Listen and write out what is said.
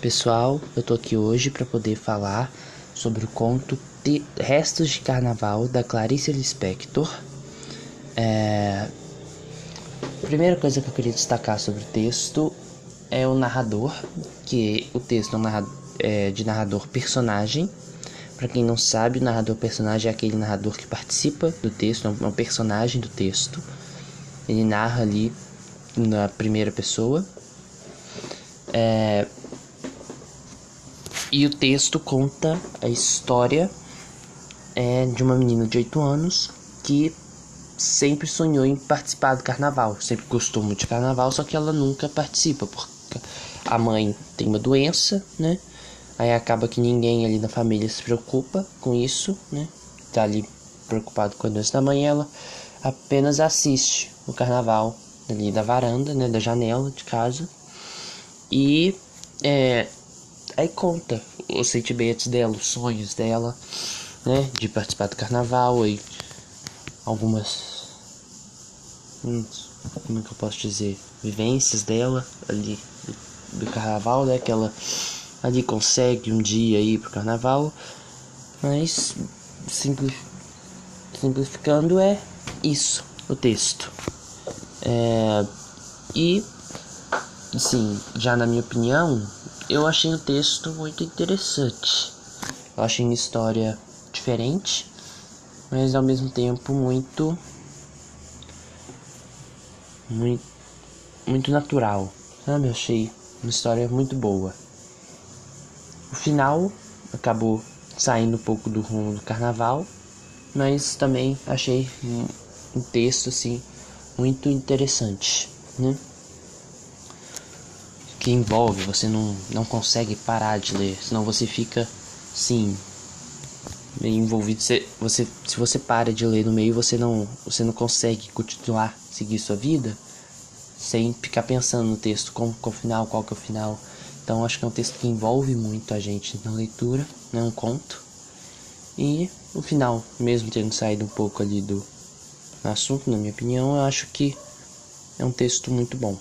Pessoal, eu tô aqui hoje para poder falar sobre o conto Restos de Carnaval da Clarice Lispector. É... A primeira coisa que eu queria destacar sobre o texto é o narrador, que o texto é, é de narrador personagem. Para quem não sabe, o narrador personagem é aquele narrador que participa do texto, é um personagem do texto. Ele narra ali na primeira pessoa. É, e o texto conta a história é, de uma menina de 8 anos que sempre sonhou em participar do carnaval, sempre gostou muito de carnaval, só que ela nunca participa, porque a mãe tem uma doença, né? Aí acaba que ninguém ali na família se preocupa com isso, né? Tá ali preocupado com a doença da mãe, ela apenas assiste o carnaval ali da varanda, né, da janela de casa. E é, Aí conta os sentimentos dela, os sonhos dela, né? De participar do carnaval e algumas. Hum, como é que eu posso dizer? Vivências dela ali do carnaval, né? Que ela ali consegue um dia ir pro carnaval. Mas simplificando é isso, o texto. É, e sim, já na minha opinião, eu achei o texto muito interessante. Eu achei uma história diferente, mas ao mesmo tempo muito muito muito natural, sabe? Eu achei uma história muito boa. O final acabou saindo um pouco do rumo do carnaval, mas também achei um, um texto assim muito interessante, né? Que envolve, você não, não consegue parar de ler, senão você fica, sim, meio envolvido. Você, você, se você para de ler no meio, você não, você não consegue continuar, seguir sua vida, sem ficar pensando no texto, qual, qual o final, qual que é o final. Então acho que é um texto que envolve muito a gente na leitura, é um conto. E o final, mesmo tendo saído um pouco ali do assunto, na minha opinião, eu acho que é um texto muito bom.